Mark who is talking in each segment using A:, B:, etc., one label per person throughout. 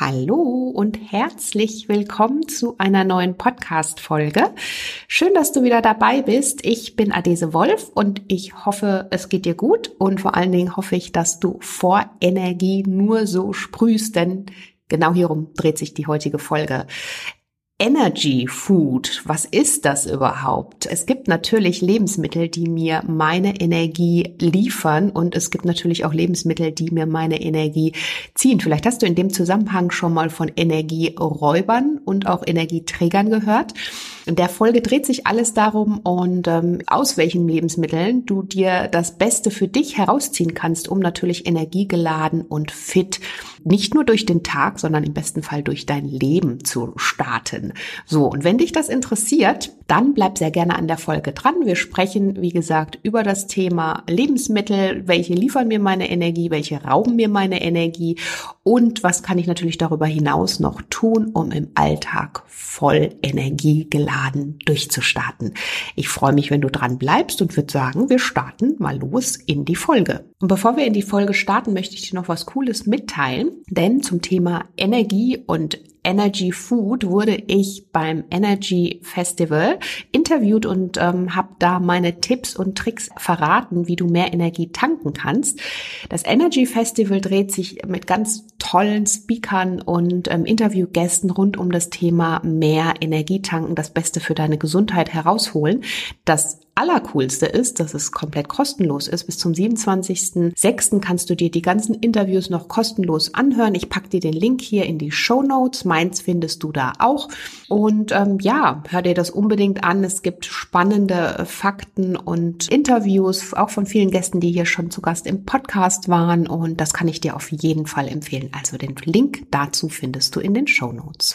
A: Hallo und herzlich willkommen zu einer neuen Podcast-Folge. Schön, dass du wieder dabei bist. Ich bin Adese Wolf und ich hoffe, es geht dir gut und vor allen Dingen hoffe ich, dass du vor Energie nur so sprühst, denn genau hierum dreht sich die heutige Folge. Energy Food, was ist das überhaupt? Es gibt natürlich Lebensmittel, die mir meine Energie liefern und es gibt natürlich auch Lebensmittel, die mir meine Energie ziehen. Vielleicht hast du in dem Zusammenhang schon mal von Energieräubern und auch Energieträgern gehört. In der Folge dreht sich alles darum und ähm, aus welchen Lebensmitteln du dir das Beste für dich herausziehen kannst, um natürlich energiegeladen und fit nicht nur durch den Tag, sondern im besten Fall durch dein Leben zu starten. So, und wenn dich das interessiert, dann bleib sehr gerne an der Folge dran. Wir sprechen, wie gesagt, über das Thema Lebensmittel, welche liefern mir meine Energie, welche rauben mir meine Energie und was kann ich natürlich darüber hinaus noch tun, um im Alltag voll energiegeladen durchzustarten. Ich freue mich, wenn du dran bleibst und würde sagen, wir starten mal los in die Folge. Und bevor wir in die Folge starten, möchte ich dir noch was Cooles mitteilen, denn zum Thema Energie und Energy Food wurde ich beim Energy Festival interviewt und ähm, habe da meine Tipps und Tricks verraten, wie du mehr Energie tanken kannst. Das Energy Festival dreht sich mit ganz tollen Speakern und ähm, Interviewgästen rund um das Thema mehr Energie tanken, das Beste für deine Gesundheit herausholen. Das Allercoolste ist, dass es komplett kostenlos ist. Bis zum 27.06. kannst du dir die ganzen Interviews noch kostenlos anhören. Ich pack dir den Link hier in die Show Notes. Meins findest du da auch. Und ähm, ja, hör dir das unbedingt an. Es gibt spannende Fakten und Interviews, auch von vielen Gästen, die hier schon zu Gast im Podcast waren. Und das kann ich dir auf jeden Fall empfehlen. Also den Link dazu findest du in den Show Notes.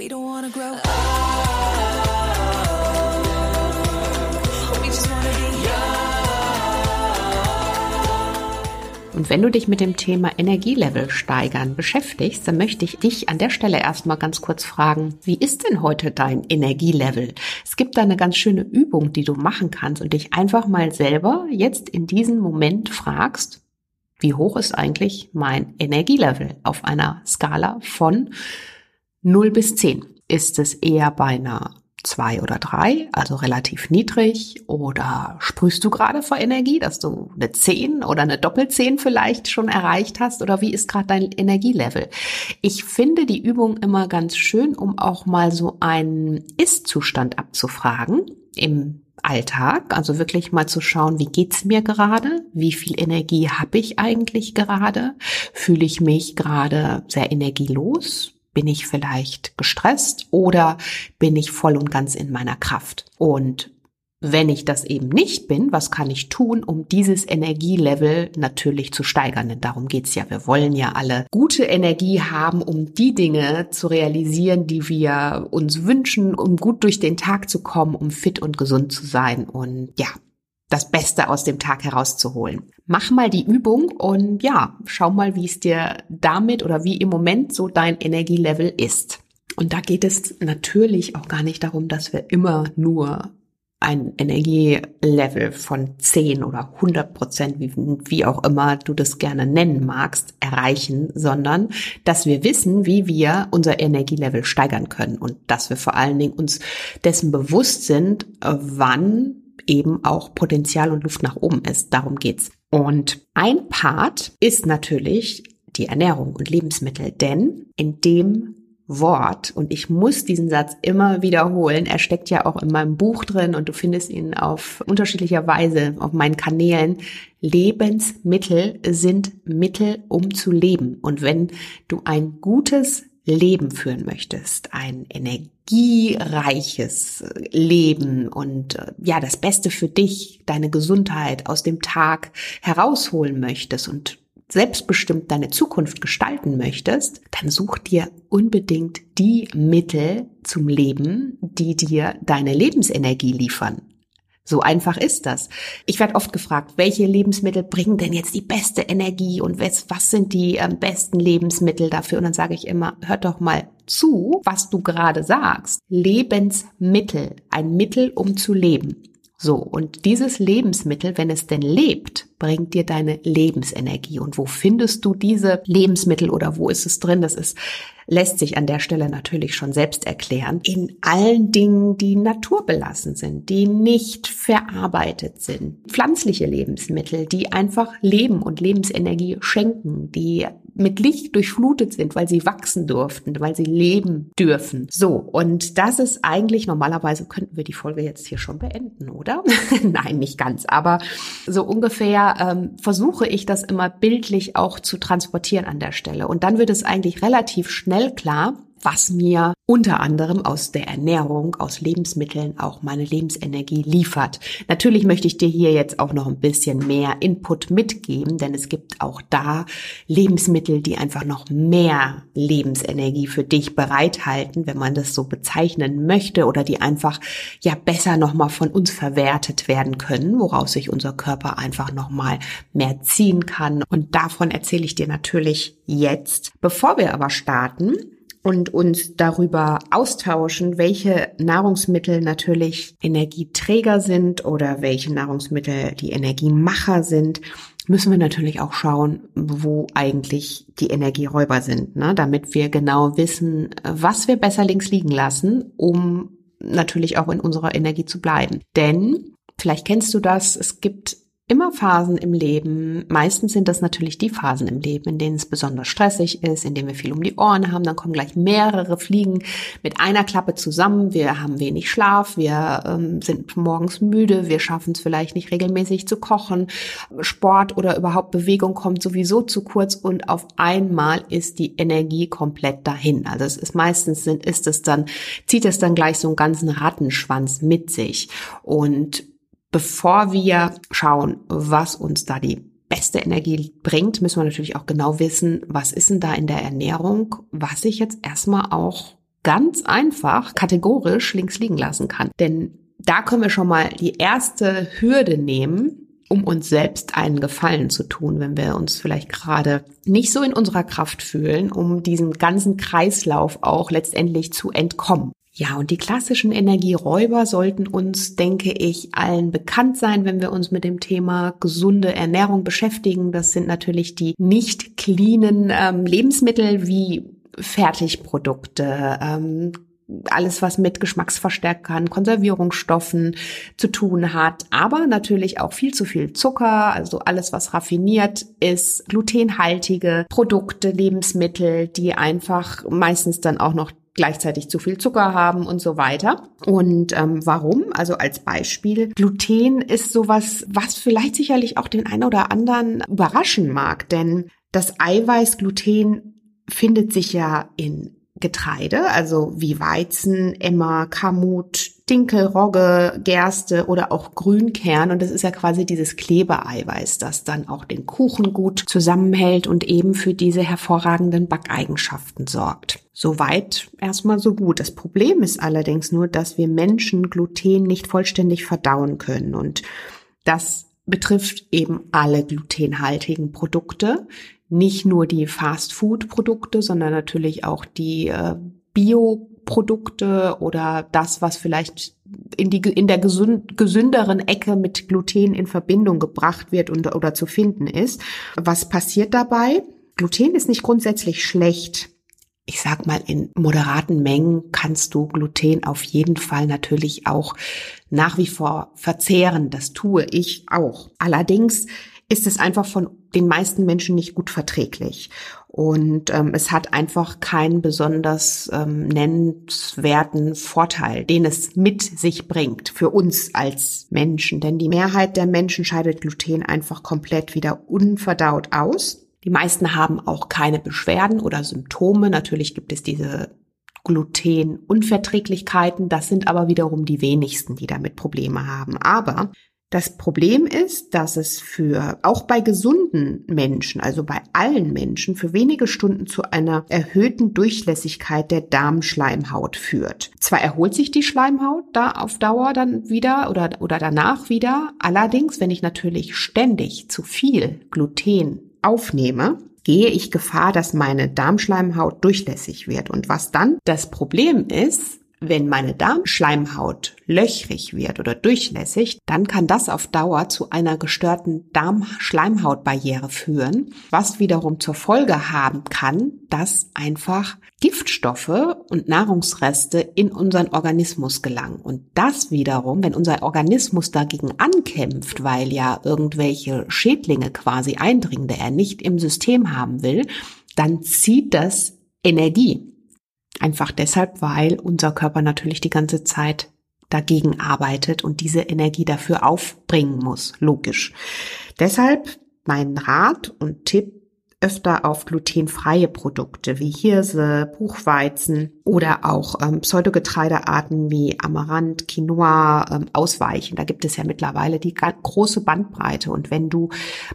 A: We don't wanna grow up. Und wenn du dich mit dem Thema Energielevel steigern beschäftigst, dann möchte ich dich an der Stelle erstmal ganz kurz fragen, wie ist denn heute dein Energielevel? Es gibt da eine ganz schöne Übung, die du machen kannst und dich einfach mal selber jetzt in diesem Moment fragst, wie hoch ist eigentlich mein Energielevel auf einer Skala von 0 bis 10. Ist es eher bei einer 2 oder 3, also relativ niedrig? Oder sprühst du gerade vor Energie, dass du eine 10 oder eine Doppelzehn vielleicht schon erreicht hast? Oder wie ist gerade dein Energielevel? Ich finde die Übung immer ganz schön, um auch mal so einen Ist-Zustand abzufragen im Alltag, also wirklich mal zu schauen, wie geht's mir gerade? Wie viel Energie habe ich eigentlich gerade? Fühle ich mich gerade sehr energielos? Bin ich vielleicht gestresst oder bin ich voll und ganz in meiner Kraft? Und wenn ich das eben nicht bin, was kann ich tun, um dieses Energielevel natürlich zu steigern? Denn darum geht's ja. Wir wollen ja alle gute Energie haben, um die Dinge zu realisieren, die wir uns wünschen, um gut durch den Tag zu kommen, um fit und gesund zu sein. Und ja, das Beste aus dem Tag herauszuholen. Mach mal die Übung und ja, schau mal, wie es dir damit oder wie im Moment so dein Energielevel ist. Und da geht es natürlich auch gar nicht darum, dass wir immer nur ein Energielevel von 10 oder 100 Prozent, wie, wie auch immer du das gerne nennen magst, erreichen, sondern dass wir wissen, wie wir unser Energielevel steigern können und dass wir vor allen Dingen uns dessen bewusst sind, wann eben auch Potenzial und Luft nach oben ist. Darum geht's. Und ein Part ist natürlich die Ernährung und Lebensmittel, denn in dem Wort, und ich muss diesen Satz immer wiederholen, er steckt ja auch in meinem Buch drin und du findest ihn auf unterschiedlicher Weise auf meinen Kanälen. Lebensmittel sind Mittel, um zu leben. Und wenn du ein gutes Leben führen möchtest, ein energiereiches Leben und äh, ja, das Beste für dich, deine Gesundheit aus dem Tag herausholen möchtest und selbstbestimmt deine Zukunft gestalten möchtest, dann such dir unbedingt die Mittel zum Leben, die dir deine Lebensenergie liefern. So einfach ist das. Ich werde oft gefragt, welche Lebensmittel bringen denn jetzt die beste Energie und was, was sind die ähm, besten Lebensmittel dafür? Und dann sage ich immer, hört doch mal zu, was du gerade sagst. Lebensmittel, ein Mittel, um zu leben. So, und dieses Lebensmittel, wenn es denn lebt, bringt dir deine Lebensenergie. Und wo findest du diese Lebensmittel oder wo ist es drin? Das ist, lässt sich an der Stelle natürlich schon selbst erklären. In allen Dingen, die naturbelassen sind, die nicht verarbeitet sind. Pflanzliche Lebensmittel, die einfach Leben und Lebensenergie schenken, die mit Licht durchflutet sind, weil sie wachsen durften, weil sie leben dürfen. So, und das ist eigentlich normalerweise könnten wir die Folge jetzt hier schon beenden, oder? Nein, nicht ganz, aber so ungefähr ähm, versuche ich das immer bildlich auch zu transportieren an der Stelle. Und dann wird es eigentlich relativ schnell klar, was mir unter anderem aus der Ernährung, aus Lebensmitteln auch meine Lebensenergie liefert. Natürlich möchte ich dir hier jetzt auch noch ein bisschen mehr Input mitgeben, denn es gibt auch da Lebensmittel, die einfach noch mehr Lebensenergie für dich bereithalten, wenn man das so bezeichnen möchte oder die einfach ja besser nochmal von uns verwertet werden können, woraus sich unser Körper einfach nochmal mehr ziehen kann. Und davon erzähle ich dir natürlich jetzt. Bevor wir aber starten, und uns darüber austauschen, welche Nahrungsmittel natürlich Energieträger sind oder welche Nahrungsmittel die Energiemacher sind, müssen wir natürlich auch schauen, wo eigentlich die Energieräuber sind, ne? damit wir genau wissen, was wir besser links liegen lassen, um natürlich auch in unserer Energie zu bleiben. Denn Vielleicht kennst du das. Es gibt immer Phasen im Leben. Meistens sind das natürlich die Phasen im Leben, in denen es besonders stressig ist, in denen wir viel um die Ohren haben. Dann kommen gleich mehrere Fliegen mit einer Klappe zusammen. Wir haben wenig Schlaf, wir ähm, sind morgens müde, wir schaffen es vielleicht nicht regelmäßig zu kochen. Sport oder überhaupt Bewegung kommt sowieso zu kurz und auf einmal ist die Energie komplett dahin. Also es ist meistens sind, ist es dann, zieht es dann gleich so einen ganzen Rattenschwanz mit sich. Und bevor wir schauen, was uns da die beste Energie bringt, müssen wir natürlich auch genau wissen, was ist denn da in der Ernährung, was ich jetzt erstmal auch ganz einfach kategorisch links liegen lassen kann. Denn da können wir schon mal die erste Hürde nehmen, um uns selbst einen Gefallen zu tun, wenn wir uns vielleicht gerade nicht so in unserer Kraft fühlen, um diesen ganzen Kreislauf auch letztendlich zu entkommen. Ja, und die klassischen Energieräuber sollten uns, denke ich, allen bekannt sein, wenn wir uns mit dem Thema gesunde Ernährung beschäftigen. Das sind natürlich die nicht cleanen ähm, Lebensmittel wie Fertigprodukte, ähm, alles, was mit Geschmacksverstärkern, Konservierungsstoffen zu tun hat, aber natürlich auch viel zu viel Zucker, also alles, was raffiniert ist, glutenhaltige Produkte, Lebensmittel, die einfach meistens dann auch noch gleichzeitig zu viel Zucker haben und so weiter. Und ähm, warum? Also als Beispiel, Gluten ist sowas, was vielleicht sicherlich auch den einen oder anderen überraschen mag, denn das Eiweiß Gluten findet sich ja in Getreide, also wie Weizen, Emmer, Kamut, Dinkel, Rogge, Gerste oder auch Grünkern. Und das ist ja quasi dieses Klebeeiweiß, das dann auch den Kuchen gut zusammenhält und eben für diese hervorragenden Backeigenschaften sorgt. Soweit erstmal so gut. Das Problem ist allerdings nur, dass wir Menschen Gluten nicht vollständig verdauen können. Und das betrifft eben alle glutenhaltigen Produkte nicht nur die Fast-Food-Produkte, sondern natürlich auch die äh, Bio-Produkte oder das, was vielleicht in, die, in der gesünd, gesünderen Ecke mit Gluten in Verbindung gebracht wird und, oder zu finden ist. Was passiert dabei? Gluten ist nicht grundsätzlich schlecht. Ich sag mal, in moderaten Mengen kannst du Gluten auf jeden Fall natürlich auch nach wie vor verzehren. Das tue ich auch. Allerdings ist es einfach von den meisten Menschen nicht gut verträglich. Und ähm, es hat einfach keinen besonders ähm, nennenswerten Vorteil, den es mit sich bringt für uns als Menschen. Denn die Mehrheit der Menschen scheidet Gluten einfach komplett wieder unverdaut aus. Die meisten haben auch keine Beschwerden oder Symptome. Natürlich gibt es diese Glutenunverträglichkeiten. Das sind aber wiederum die wenigsten, die damit Probleme haben. Aber das Problem ist, dass es für auch bei gesunden Menschen, also bei allen Menschen, für wenige Stunden zu einer erhöhten Durchlässigkeit der Darmschleimhaut führt. Zwar erholt sich die Schleimhaut da auf Dauer dann wieder oder, oder danach wieder, allerdings, wenn ich natürlich ständig zu viel Gluten aufnehme, gehe ich Gefahr, dass meine Darmschleimhaut durchlässig wird. Und was dann das Problem ist, wenn meine Darmschleimhaut löchrig wird oder durchlässig, dann kann das auf Dauer zu einer gestörten Darmschleimhautbarriere führen, was wiederum zur Folge haben kann, dass einfach Giftstoffe und Nahrungsreste in unseren Organismus gelangen. Und das wiederum, wenn unser Organismus dagegen ankämpft, weil ja irgendwelche Schädlinge quasi eindringen, der er nicht im System haben will, dann zieht das Energie Einfach deshalb, weil unser Körper natürlich die ganze Zeit dagegen arbeitet und diese Energie dafür aufbringen muss, logisch. Deshalb mein Rat und Tipp öfter auf glutenfreie Produkte wie Hirse, Buchweizen oder auch ähm, Pseudogetreidearten wie Amaranth, Quinoa ähm, ausweichen. Da gibt es ja mittlerweile die große Bandbreite. Und wenn du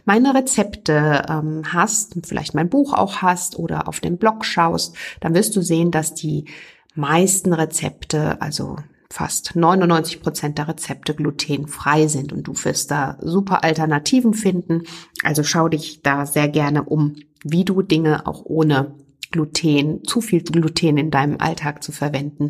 A: meine Rezepte ähm, hast, vielleicht mein Buch auch hast oder auf dem Blog schaust, dann wirst du sehen, dass die meisten Rezepte, also fast 99 Prozent der Rezepte glutenfrei sind und du wirst da super Alternativen finden. Also schau dich da sehr gerne um, wie du Dinge auch ohne Gluten, zu viel Gluten in deinem Alltag zu verwenden,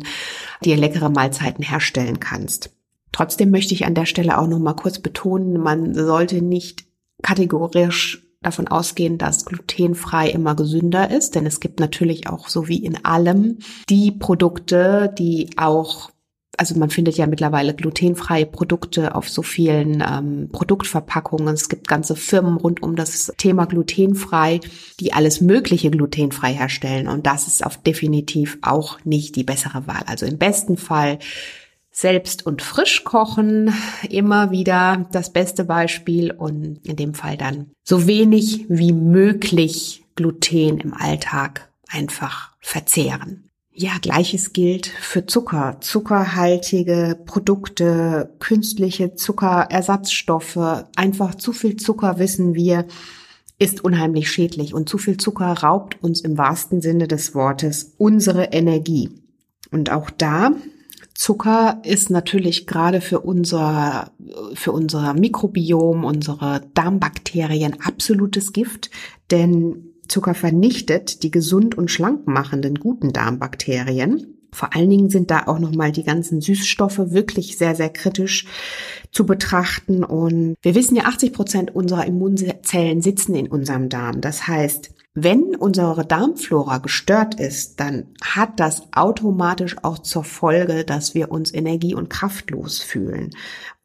A: dir leckere Mahlzeiten herstellen kannst. Trotzdem möchte ich an der Stelle auch noch mal kurz betonen, man sollte nicht kategorisch davon ausgehen, dass glutenfrei immer gesünder ist, denn es gibt natürlich auch so wie in allem die Produkte, die auch also man findet ja mittlerweile glutenfreie Produkte auf so vielen ähm, Produktverpackungen. Es gibt ganze Firmen rund um das Thema glutenfrei, die alles Mögliche glutenfrei herstellen. Und das ist auf definitiv auch nicht die bessere Wahl. Also im besten Fall selbst und frisch kochen, immer wieder das beste Beispiel und in dem Fall dann so wenig wie möglich Gluten im Alltag einfach verzehren. Ja, gleiches gilt für Zucker, zuckerhaltige Produkte, künstliche Zuckerersatzstoffe. Einfach zu viel Zucker, wissen wir, ist unheimlich schädlich und zu viel Zucker raubt uns im wahrsten Sinne des Wortes unsere Energie. Und auch da Zucker ist natürlich gerade für unser, für unser Mikrobiom, unsere Darmbakterien absolutes Gift, denn Zucker vernichtet die gesund und schlank machenden guten Darmbakterien. Vor allen Dingen sind da auch nochmal die ganzen Süßstoffe wirklich sehr, sehr kritisch zu betrachten. Und wir wissen ja, 80 Prozent unserer Immunzellen sitzen in unserem Darm. Das heißt, wenn unsere Darmflora gestört ist, dann hat das automatisch auch zur Folge, dass wir uns energie- und kraftlos fühlen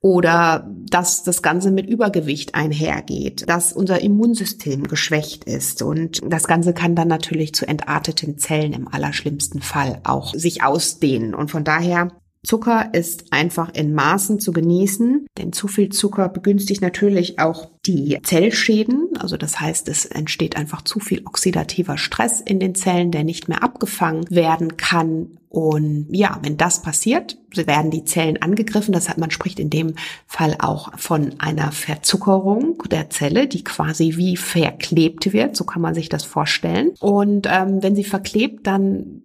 A: oder dass das Ganze mit Übergewicht einhergeht, dass unser Immunsystem geschwächt ist. Und das Ganze kann dann natürlich zu entarteten Zellen im allerschlimmsten Fall auch sich ausdehnen. Und von daher Zucker ist einfach in Maßen zu genießen, denn zu viel Zucker begünstigt natürlich auch die Zellschäden. Also das heißt, es entsteht einfach zu viel oxidativer Stress in den Zellen, der nicht mehr abgefangen werden kann. Und ja, wenn das passiert, werden die Zellen angegriffen. Das hat man spricht in dem Fall auch von einer Verzuckerung der Zelle, die quasi wie verklebt wird. So kann man sich das vorstellen. Und ähm, wenn sie verklebt, dann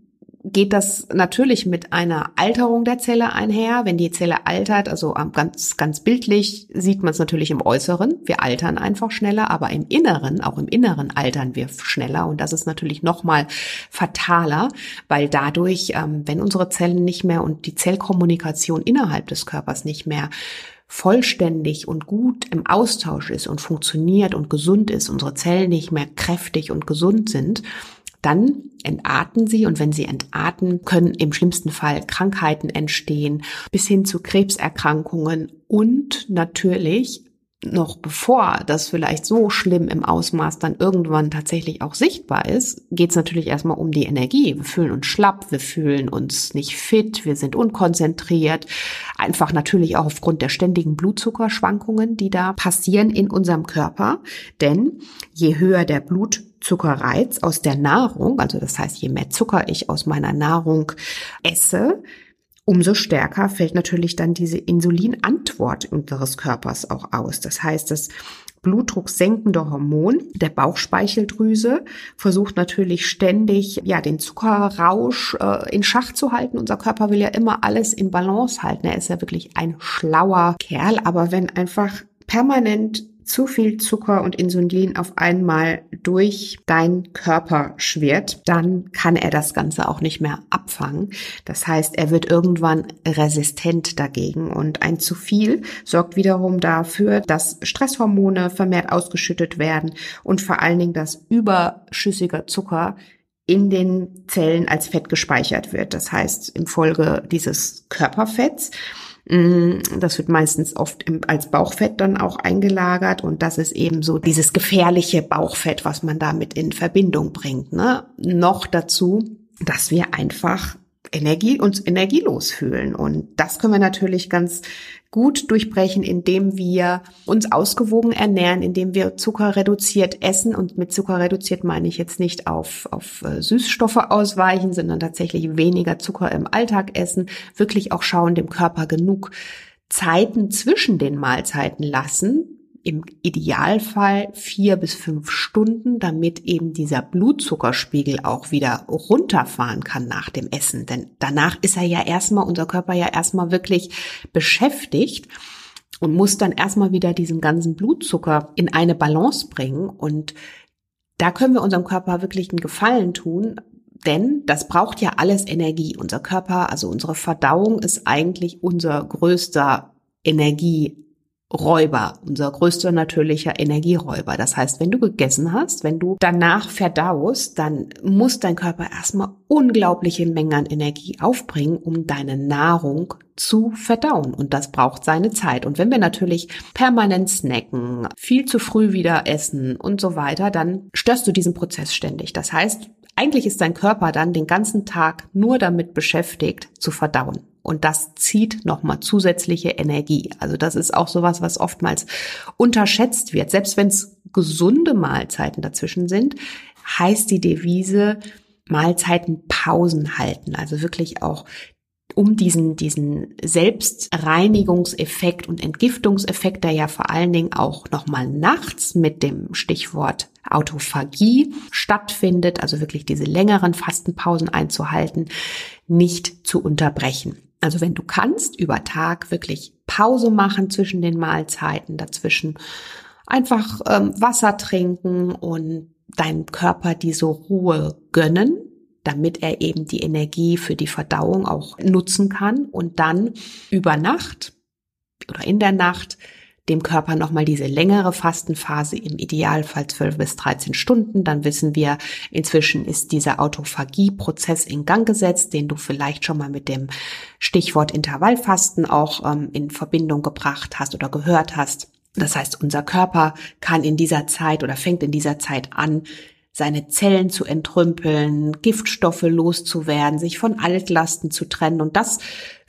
A: geht das natürlich mit einer Alterung der Zelle einher. Wenn die Zelle altert, also ganz, ganz bildlich sieht man es natürlich im Äußeren. Wir altern einfach schneller, aber im Inneren, auch im Inneren altern wir schneller. Und das ist natürlich nochmal fataler, weil dadurch, ähm, wenn unsere Zellen nicht mehr und die Zellkommunikation innerhalb des Körpers nicht mehr vollständig und gut im Austausch ist und funktioniert und gesund ist, unsere Zellen nicht mehr kräftig und gesund sind, dann entarten sie und wenn sie entarten, können im schlimmsten Fall Krankheiten entstehen, bis hin zu Krebserkrankungen und natürlich noch bevor das vielleicht so schlimm im Ausmaß dann irgendwann tatsächlich auch sichtbar ist, geht es natürlich erstmal um die Energie. Wir fühlen uns schlapp, wir fühlen uns nicht fit, wir sind unkonzentriert. Einfach natürlich auch aufgrund der ständigen Blutzuckerschwankungen, die da passieren in unserem Körper. Denn je höher der Blutzuckerreiz aus der Nahrung, also das heißt, je mehr Zucker ich aus meiner Nahrung esse, umso stärker fällt natürlich dann diese Insulinantwort unseres Körpers auch aus. Das heißt, das blutdrucksenkende Hormon der Bauchspeicheldrüse versucht natürlich ständig, ja, den Zuckerrausch äh, in Schach zu halten. Unser Körper will ja immer alles in Balance halten. Er ist ja wirklich ein schlauer Kerl. Aber wenn einfach permanent zu viel Zucker und Insulin auf einmal durch deinen Körper schwirrt, dann kann er das Ganze auch nicht mehr abfangen. Das heißt, er wird irgendwann resistent dagegen und ein zu viel sorgt wiederum dafür, dass Stresshormone vermehrt ausgeschüttet werden und vor allen Dingen, dass überschüssiger Zucker in den Zellen als Fett gespeichert wird. Das heißt, im Folge dieses Körperfetts das wird meistens oft als Bauchfett dann auch eingelagert und das ist eben so dieses gefährliche Bauchfett, was man damit in Verbindung bringt. Ne? Noch dazu, dass wir einfach Energie, uns energielos fühlen. Und das können wir natürlich ganz gut durchbrechen, indem wir uns ausgewogen ernähren, indem wir Zucker reduziert essen. Und mit Zucker reduziert meine ich jetzt nicht auf, auf äh, Süßstoffe ausweichen, sondern tatsächlich weniger Zucker im Alltag essen, wirklich auch schauen, dem Körper genug Zeiten zwischen den Mahlzeiten lassen, im Idealfall vier bis fünf Stunden, damit eben dieser Blutzuckerspiegel auch wieder runterfahren kann nach dem Essen. Denn danach ist er ja erstmal, unser Körper ja erstmal wirklich beschäftigt und muss dann erstmal wieder diesen ganzen Blutzucker in eine Balance bringen. Und da können wir unserem Körper wirklich einen Gefallen tun, denn das braucht ja alles Energie. Unser Körper, also unsere Verdauung ist eigentlich unser größter Energie Räuber, unser größter natürlicher Energieräuber. Das heißt, wenn du gegessen hast, wenn du danach verdaust, dann muss dein Körper erstmal unglaubliche Mengen an Energie aufbringen, um deine Nahrung zu verdauen. Und das braucht seine Zeit. Und wenn wir natürlich permanent snacken, viel zu früh wieder essen und so weiter, dann störst du diesen Prozess ständig. Das heißt, eigentlich ist dein Körper dann den ganzen Tag nur damit beschäftigt, zu verdauen. Und das zieht nochmal zusätzliche Energie. Also das ist auch sowas, was oftmals unterschätzt wird. Selbst wenn es gesunde Mahlzeiten dazwischen sind, heißt die Devise Mahlzeiten Pausen halten. Also wirklich auch um diesen, diesen Selbstreinigungseffekt und Entgiftungseffekt, der ja vor allen Dingen auch nochmal nachts mit dem Stichwort Autophagie stattfindet, also wirklich diese längeren Fastenpausen einzuhalten, nicht zu unterbrechen. Also wenn du kannst, über Tag wirklich Pause machen zwischen den Mahlzeiten, dazwischen einfach ähm, Wasser trinken und deinem Körper diese Ruhe gönnen, damit er eben die Energie für die Verdauung auch nutzen kann. Und dann über Nacht oder in der Nacht dem Körper nochmal diese längere Fastenphase, im Idealfall 12 bis 13 Stunden. Dann wissen wir, inzwischen ist dieser Autophagie-Prozess in Gang gesetzt, den du vielleicht schon mal mit dem Stichwort Intervallfasten auch ähm, in Verbindung gebracht hast oder gehört hast. Das heißt, unser Körper kann in dieser Zeit oder fängt in dieser Zeit an, seine Zellen zu entrümpeln, Giftstoffe loszuwerden, sich von Altlasten zu trennen. Und das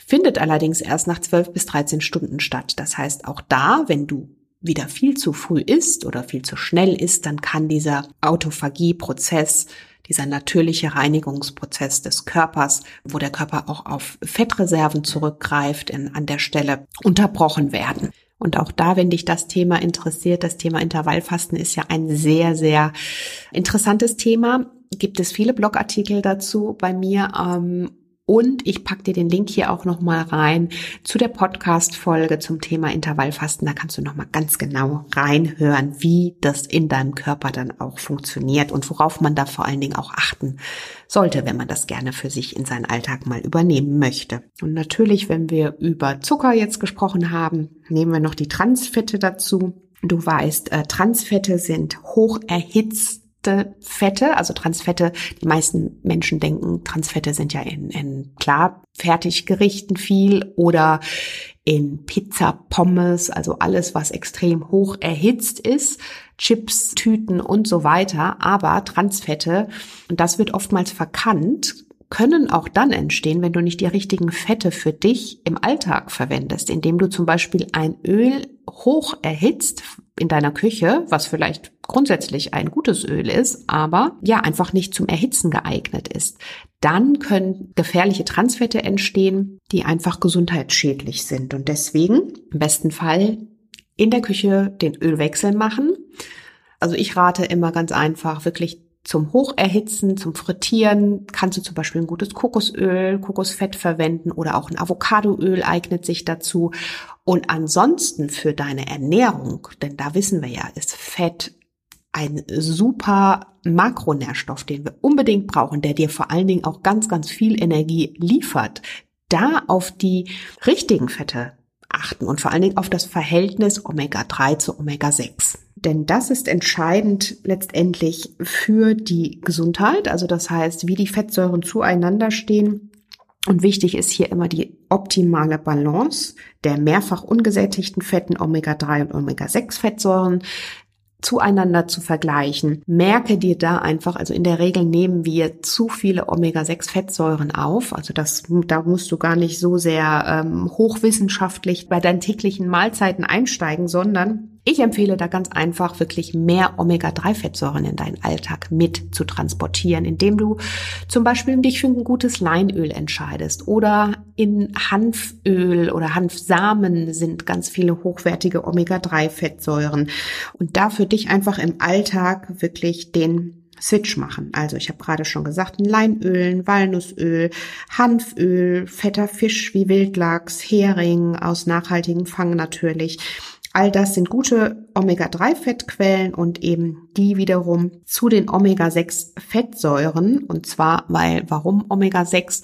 A: findet allerdings erst nach 12 bis 13 Stunden statt. Das heißt, auch da, wenn du wieder viel zu früh isst oder viel zu schnell isst, dann kann dieser Autophagie-Prozess, dieser natürliche Reinigungsprozess des Körpers, wo der Körper auch auf Fettreserven zurückgreift, in, an der Stelle unterbrochen werden. Und auch da, wenn dich das Thema interessiert, das Thema Intervallfasten ist ja ein sehr, sehr interessantes Thema. Gibt es viele Blogartikel dazu bei mir. Ähm, und ich pack dir den Link hier auch nochmal rein zu der Podcast-Folge zum Thema Intervallfasten. Da kannst du nochmal ganz genau reinhören, wie das in deinem Körper dann auch funktioniert und worauf man da vor allen Dingen auch achten sollte, wenn man das gerne für sich in seinen Alltag mal übernehmen möchte. Und natürlich, wenn wir über Zucker jetzt gesprochen haben, nehmen wir noch die Transfette dazu. Du weißt, äh, Transfette sind hoch erhitzt Fette, also Transfette. Die meisten Menschen denken, Transfette sind ja in, in klar Fertiggerichten viel oder in Pizza, Pommes, also alles, was extrem hoch erhitzt ist, Chips, Tüten und so weiter. Aber Transfette, und das wird oftmals verkannt, können auch dann entstehen, wenn du nicht die richtigen Fette für dich im Alltag verwendest, indem du zum Beispiel ein Öl hoch erhitzt in deiner Küche, was vielleicht grundsätzlich ein gutes Öl ist, aber ja einfach nicht zum Erhitzen geeignet ist. Dann können gefährliche Transfette entstehen, die einfach gesundheitsschädlich sind. Und deswegen im besten Fall in der Küche den Ölwechsel machen. Also ich rate immer ganz einfach wirklich zum Hocherhitzen, zum Frittieren kannst du zum Beispiel ein gutes Kokosöl, Kokosfett verwenden oder auch ein Avocadoöl eignet sich dazu. Und ansonsten für deine Ernährung, denn da wissen wir ja, ist Fett ein super Makronährstoff, den wir unbedingt brauchen, der dir vor allen Dingen auch ganz, ganz viel Energie liefert. Da auf die richtigen Fette achten und vor allen Dingen auf das Verhältnis Omega-3 zu Omega-6. Denn das ist entscheidend letztendlich für die Gesundheit. Also das heißt, wie die Fettsäuren zueinander stehen. Und wichtig ist hier immer die optimale Balance der mehrfach ungesättigten Fetten Omega-3 und Omega-6-Fettsäuren zueinander zu vergleichen. Merke dir da einfach, also in der Regel nehmen wir zu viele Omega-6-Fettsäuren auf. Also das, da musst du gar nicht so sehr ähm, hochwissenschaftlich bei deinen täglichen Mahlzeiten einsteigen, sondern ich empfehle da ganz einfach wirklich mehr Omega-3-Fettsäuren in deinen Alltag mit zu transportieren, indem du zum Beispiel dich für ein gutes Leinöl entscheidest oder in Hanföl oder Hanfsamen sind ganz viele hochwertige Omega-3-Fettsäuren und da für dich einfach im Alltag wirklich den Switch machen. Also ich habe gerade schon gesagt, ein Leinöl, ein Walnussöl, Hanföl, fetter Fisch wie Wildlachs, Hering aus nachhaltigem Fang natürlich All das sind gute Omega-3-Fettquellen und eben die wiederum zu den Omega-6-Fettsäuren. Und zwar, weil, warum Omega-6?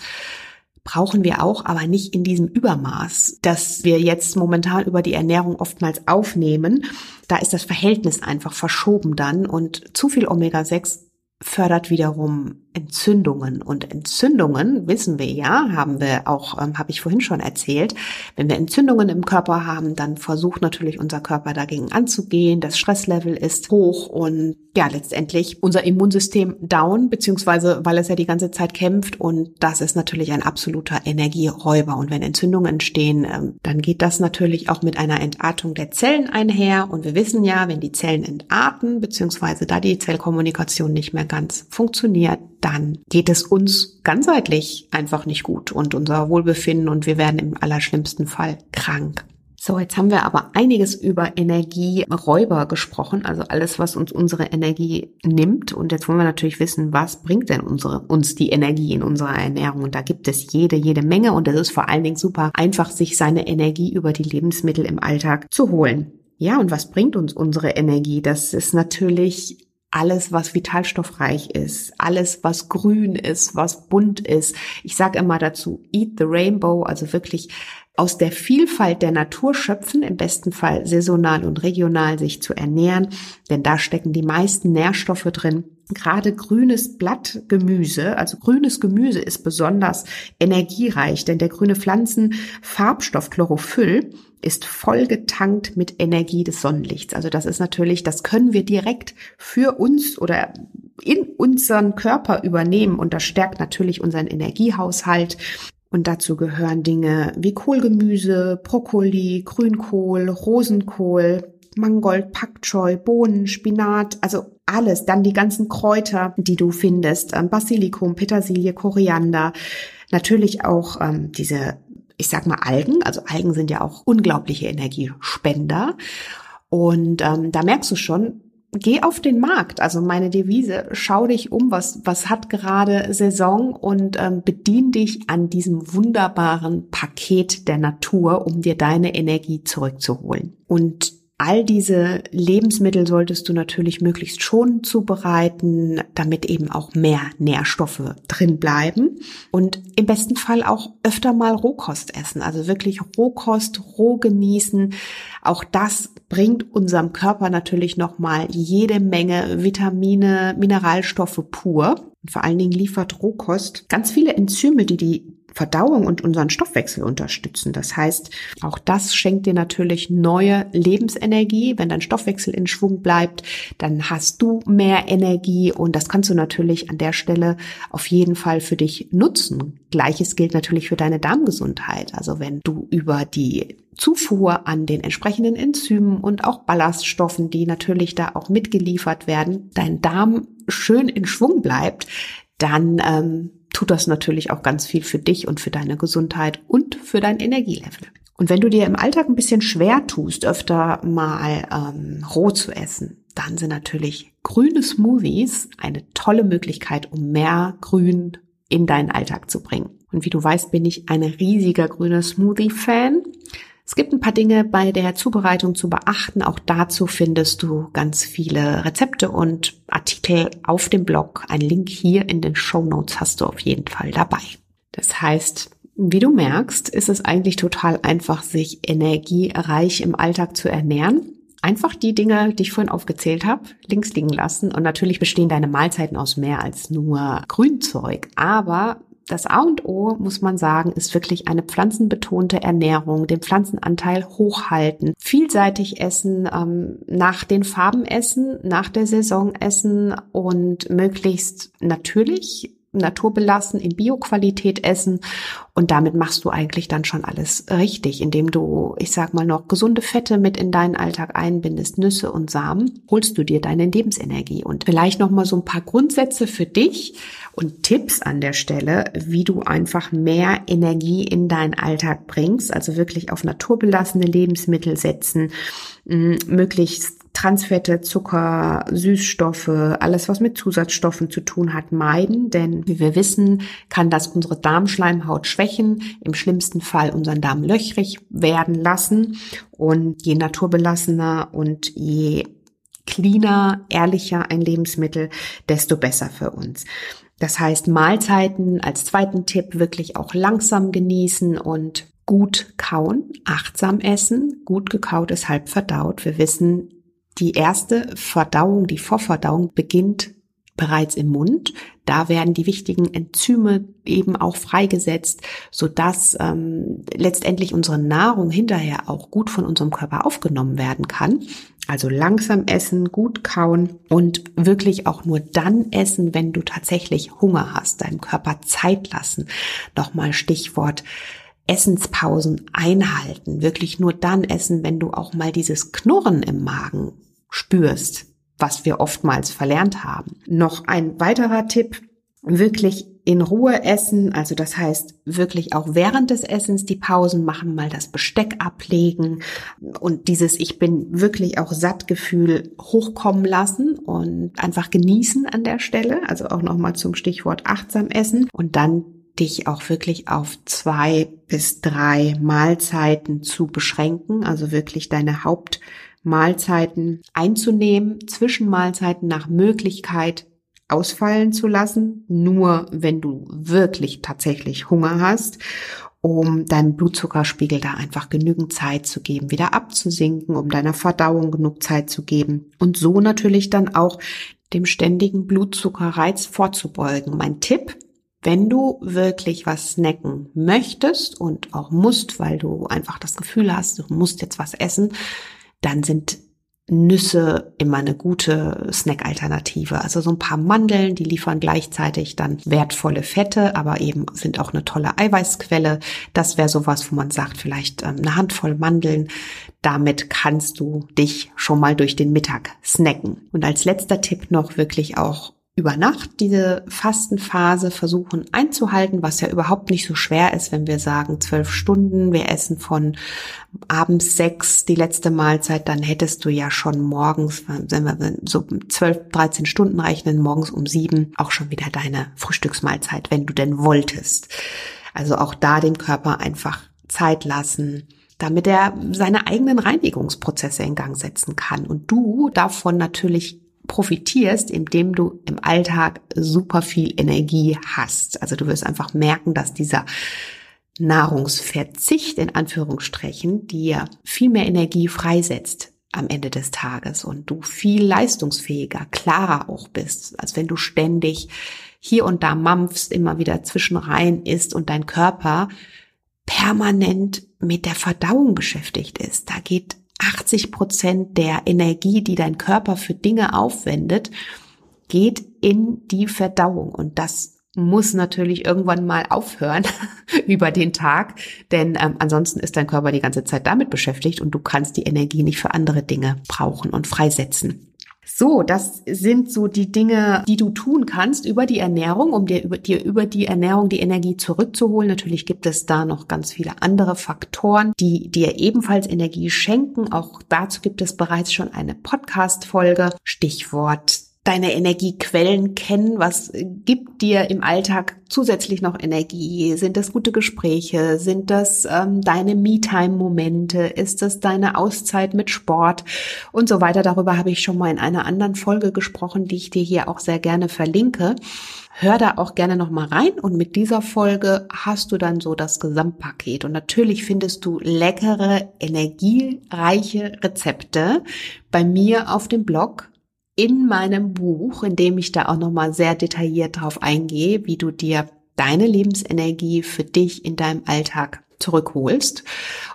A: brauchen wir auch, aber nicht in diesem Übermaß, das wir jetzt momentan über die Ernährung oftmals aufnehmen. Da ist das Verhältnis einfach verschoben dann und zu viel Omega-6 fördert wiederum Entzündungen. Und Entzündungen, wissen wir ja, haben wir auch, ähm, habe ich vorhin schon erzählt, wenn wir Entzündungen im Körper haben, dann versucht natürlich unser Körper dagegen anzugehen. Das Stresslevel ist hoch und ja, letztendlich unser Immunsystem down, beziehungsweise weil es ja die ganze Zeit kämpft und das ist natürlich ein absoluter Energieräuber. Und wenn Entzündungen entstehen, ähm, dann geht das natürlich auch mit einer Entartung der Zellen einher. Und wir wissen ja, wenn die Zellen entarten, beziehungsweise da die Zellkommunikation nicht mehr ganz funktioniert, dann geht es uns ganzheitlich einfach nicht gut und unser Wohlbefinden und wir werden im allerschlimmsten Fall krank. So, jetzt haben wir aber einiges über Energieräuber gesprochen, also alles, was uns unsere Energie nimmt. Und jetzt wollen wir natürlich wissen, was bringt denn unsere, uns die Energie in unserer Ernährung? Und da gibt es jede, jede Menge. Und es ist vor allen Dingen super einfach, sich seine Energie über die Lebensmittel im Alltag zu holen. Ja, und was bringt uns unsere Energie? Das ist natürlich alles, was vitalstoffreich ist, alles, was grün ist, was bunt ist. Ich sage immer dazu, eat the rainbow, also wirklich aus der Vielfalt der Natur schöpfen, im besten Fall saisonal und regional sich zu ernähren, denn da stecken die meisten Nährstoffe drin. Gerade grünes Blattgemüse, also grünes Gemüse ist besonders energiereich, denn der grüne Pflanzenfarbstoff Chlorophyll ist voll getankt mit Energie des Sonnenlichts. Also das ist natürlich, das können wir direkt für uns oder in unseren Körper übernehmen und das stärkt natürlich unseren Energiehaushalt. Und dazu gehören Dinge wie Kohlgemüse, Brokkoli, Grünkohl, Rosenkohl, Mangold, Pak Choi, Bohnen, Spinat, also alles. Dann die ganzen Kräuter, die du findest, ähm, Basilikum, Petersilie, Koriander. Natürlich auch ähm, diese ich sag mal Algen. Also Algen sind ja auch unglaubliche Energiespender. Und ähm, da merkst du schon, geh auf den Markt. Also meine Devise, schau dich um, was, was hat gerade Saison und ähm, bedien dich an diesem wunderbaren Paket der Natur, um dir deine Energie zurückzuholen. Und All diese Lebensmittel solltest du natürlich möglichst schon zubereiten, damit eben auch mehr Nährstoffe drin bleiben und im besten Fall auch öfter mal Rohkost essen, also wirklich Rohkost, roh genießen. Auch das bringt unserem Körper natürlich nochmal jede Menge Vitamine, Mineralstoffe pur. Und vor allen Dingen liefert Rohkost ganz viele Enzyme, die die Verdauung und unseren Stoffwechsel unterstützen. Das heißt, auch das schenkt dir natürlich neue Lebensenergie. Wenn dein Stoffwechsel in Schwung bleibt, dann hast du mehr Energie und das kannst du natürlich an der Stelle auf jeden Fall für dich nutzen. Gleiches gilt natürlich für deine Darmgesundheit. Also wenn du über die Zufuhr an den entsprechenden Enzymen und auch Ballaststoffen, die natürlich da auch mitgeliefert werden, dein Darm schön in Schwung bleibt, dann ähm, tut das natürlich auch ganz viel für dich und für deine Gesundheit und für dein Energielevel. Und wenn du dir im Alltag ein bisschen schwer tust, öfter mal ähm, roh zu essen, dann sind natürlich grüne Smoothies eine tolle Möglichkeit, um mehr Grün in deinen Alltag zu bringen. Und wie du weißt, bin ich ein riesiger grüner Smoothie-Fan. Es gibt ein paar Dinge bei der Zubereitung zu beachten. Auch dazu findest du ganz viele Rezepte und Artikel auf dem Blog. Ein Link hier in den Show Notes hast du auf jeden Fall dabei. Das heißt, wie du merkst, ist es eigentlich total einfach, sich energiereich im Alltag zu ernähren. Einfach die Dinge, die ich vorhin aufgezählt habe, links liegen lassen. Und natürlich bestehen deine Mahlzeiten aus mehr als nur Grünzeug. Aber das A und O, muss man sagen, ist wirklich eine pflanzenbetonte Ernährung, den Pflanzenanteil hochhalten, vielseitig essen, ähm, nach den Farben essen, nach der Saison essen und möglichst natürlich naturbelassen in Bioqualität essen. Und damit machst du eigentlich dann schon alles richtig, indem du, ich sag mal noch gesunde Fette mit in deinen Alltag einbindest, Nüsse und Samen, holst du dir deine Lebensenergie. Und vielleicht noch mal so ein paar Grundsätze für dich und Tipps an der Stelle, wie du einfach mehr Energie in deinen Alltag bringst, also wirklich auf naturbelassene Lebensmittel setzen, möglichst Transfette, Zucker, Süßstoffe, alles was mit Zusatzstoffen zu tun hat, meiden, denn wie wir wissen, kann das unsere Darmschleimhaut schwächen, im schlimmsten Fall unseren Darm löchrig werden lassen und je naturbelassener und je cleaner, ehrlicher ein Lebensmittel, desto besser für uns. Das heißt, Mahlzeiten als zweiten Tipp wirklich auch langsam genießen und gut kauen, achtsam essen. Gut gekaut ist halb verdaut. Wir wissen, die erste Verdauung, die Vorverdauung beginnt bereits im Mund. Da werden die wichtigen Enzyme eben auch freigesetzt, so dass ähm, letztendlich unsere Nahrung hinterher auch gut von unserem Körper aufgenommen werden kann. Also langsam essen, gut kauen und wirklich auch nur dann essen, wenn du tatsächlich Hunger hast, deinem Körper Zeit lassen. Nochmal Stichwort Essenspausen einhalten, wirklich nur dann essen, wenn du auch mal dieses Knurren im Magen spürst, was wir oftmals verlernt haben. Noch ein weiterer Tipp, wirklich in Ruhe essen, also das heißt wirklich auch während des Essens die Pausen machen, mal das Besteck ablegen und dieses Ich bin wirklich auch satt Gefühl hochkommen lassen und einfach genießen an der Stelle, also auch nochmal zum Stichwort achtsam essen und dann dich auch wirklich auf zwei bis drei Mahlzeiten zu beschränken, also wirklich deine Hauptmahlzeiten einzunehmen, Zwischenmahlzeiten nach Möglichkeit ausfallen zu lassen, nur wenn du wirklich tatsächlich Hunger hast, um deinem Blutzuckerspiegel da einfach genügend Zeit zu geben, wieder abzusinken, um deiner Verdauung genug Zeit zu geben und so natürlich dann auch dem ständigen Blutzuckerreiz vorzubeugen. Mein Tipp, wenn du wirklich was snacken möchtest und auch musst, weil du einfach das Gefühl hast, du musst jetzt was essen, dann sind Nüsse immer eine gute Snack-Alternative. Also so ein paar Mandeln, die liefern gleichzeitig dann wertvolle Fette, aber eben sind auch eine tolle Eiweißquelle. Das wäre sowas, wo man sagt, vielleicht ähm, eine Handvoll Mandeln. Damit kannst du dich schon mal durch den Mittag snacken. Und als letzter Tipp noch wirklich auch über Nacht diese Fastenphase versuchen einzuhalten, was ja überhaupt nicht so schwer ist, wenn wir sagen zwölf Stunden, wir essen von abends sechs die letzte Mahlzeit, dann hättest du ja schon morgens, wenn wir so zwölf, dreizehn Stunden rechnen, morgens um sieben auch schon wieder deine Frühstücksmahlzeit, wenn du denn wolltest. Also auch da dem Körper einfach Zeit lassen, damit er seine eigenen Reinigungsprozesse in Gang setzen kann und du davon natürlich profitierst, indem du im Alltag super viel Energie hast. Also du wirst einfach merken, dass dieser Nahrungsverzicht in Anführungsstrichen dir viel mehr Energie freisetzt am Ende des Tages und du viel leistungsfähiger, klarer auch bist, als wenn du ständig hier und da mampfst, immer wieder zwischenrein ist und dein Körper permanent mit der Verdauung beschäftigt ist. Da geht 80 Prozent der Energie, die dein Körper für Dinge aufwendet, geht in die Verdauung. Und das muss natürlich irgendwann mal aufhören über den Tag, denn ähm, ansonsten ist dein Körper die ganze Zeit damit beschäftigt und du kannst die Energie nicht für andere Dinge brauchen und freisetzen. So, das sind so die Dinge, die du tun kannst über die Ernährung, um dir über, dir über die Ernährung die Energie zurückzuholen. Natürlich gibt es da noch ganz viele andere Faktoren, die dir ebenfalls Energie schenken. Auch dazu gibt es bereits schon eine Podcast-Folge. Stichwort deine Energiequellen kennen? Was gibt dir im Alltag zusätzlich noch Energie? Sind das gute Gespräche? Sind das ähm, deine Me-Time-Momente? Ist das deine Auszeit mit Sport und so weiter? Darüber habe ich schon mal in einer anderen Folge gesprochen, die ich dir hier auch sehr gerne verlinke. Hör da auch gerne noch mal rein und mit dieser Folge hast du dann so das Gesamtpaket und natürlich findest du leckere, energiereiche Rezepte bei mir auf dem Blog in meinem Buch, in dem ich da auch nochmal sehr detailliert drauf eingehe, wie du dir deine Lebensenergie für dich in deinem Alltag zurückholst.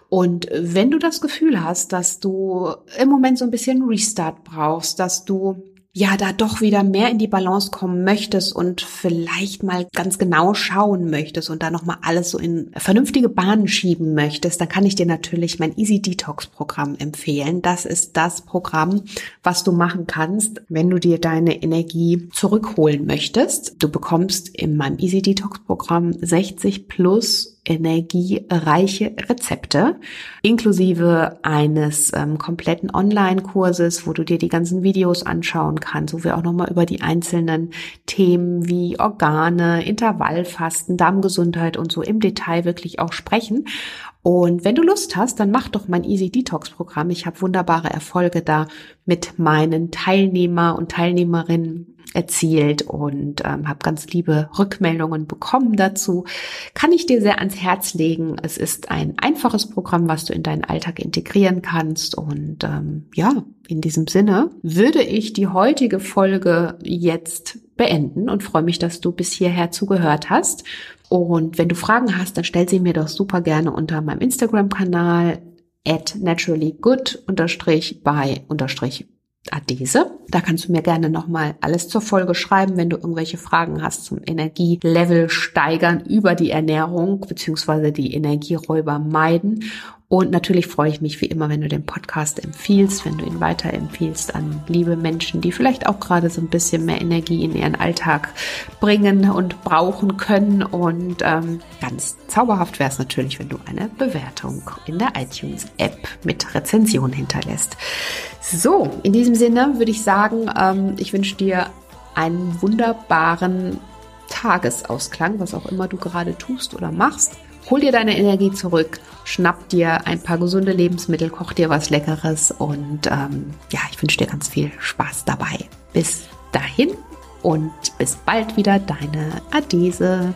A: Und wenn du das Gefühl hast, dass du im Moment so ein bisschen Restart brauchst, dass du ja da doch wieder mehr in die Balance kommen möchtest und vielleicht mal ganz genau schauen möchtest und da noch mal alles so in vernünftige Bahnen schieben möchtest, dann kann ich dir natürlich mein Easy Detox Programm empfehlen. Das ist das Programm, was du machen kannst, wenn du dir deine Energie zurückholen möchtest. Du bekommst in meinem Easy Detox Programm 60 plus energiereiche Rezepte, inklusive eines ähm, kompletten Online-Kurses, wo du dir die ganzen Videos anschauen kannst, wo wir auch nochmal über die einzelnen Themen wie Organe, Intervallfasten, Darmgesundheit und so im Detail wirklich auch sprechen. Und wenn du Lust hast, dann mach doch mein Easy Detox Programm. Ich habe wunderbare Erfolge da mit meinen Teilnehmer und Teilnehmerinnen erzielt und ähm, habe ganz liebe Rückmeldungen bekommen dazu. Kann ich dir sehr ans Herz legen. Es ist ein einfaches Programm, was du in deinen Alltag integrieren kannst. Und ähm, ja, in diesem Sinne würde ich die heutige Folge jetzt beenden und freue mich, dass du bis hierher zugehört hast. Und wenn du Fragen hast, dann stell sie mir doch super gerne unter meinem Instagram-Kanal at naturallygood unterstrich by unterstrich Adese. Da kannst du mir gerne nochmal alles zur Folge schreiben, wenn du irgendwelche Fragen hast zum Energielevel steigern über die Ernährung beziehungsweise die Energieräuber meiden. Und natürlich freue ich mich wie immer, wenn du den Podcast empfiehlst, wenn du ihn weiterempfiehlst an liebe Menschen, die vielleicht auch gerade so ein bisschen mehr Energie in ihren Alltag bringen und brauchen können. Und ähm, ganz zauberhaft wäre es natürlich, wenn du eine Bewertung in der iTunes-App mit Rezension hinterlässt. So, in diesem Sinne würde ich sagen, ähm, ich wünsche dir einen wunderbaren Tagesausklang, was auch immer du gerade tust oder machst. Hol dir deine Energie zurück, schnapp dir ein paar gesunde Lebensmittel, koch dir was Leckeres und ähm, ja, ich wünsche dir ganz viel Spaß dabei. Bis dahin und bis bald wieder, deine Adese.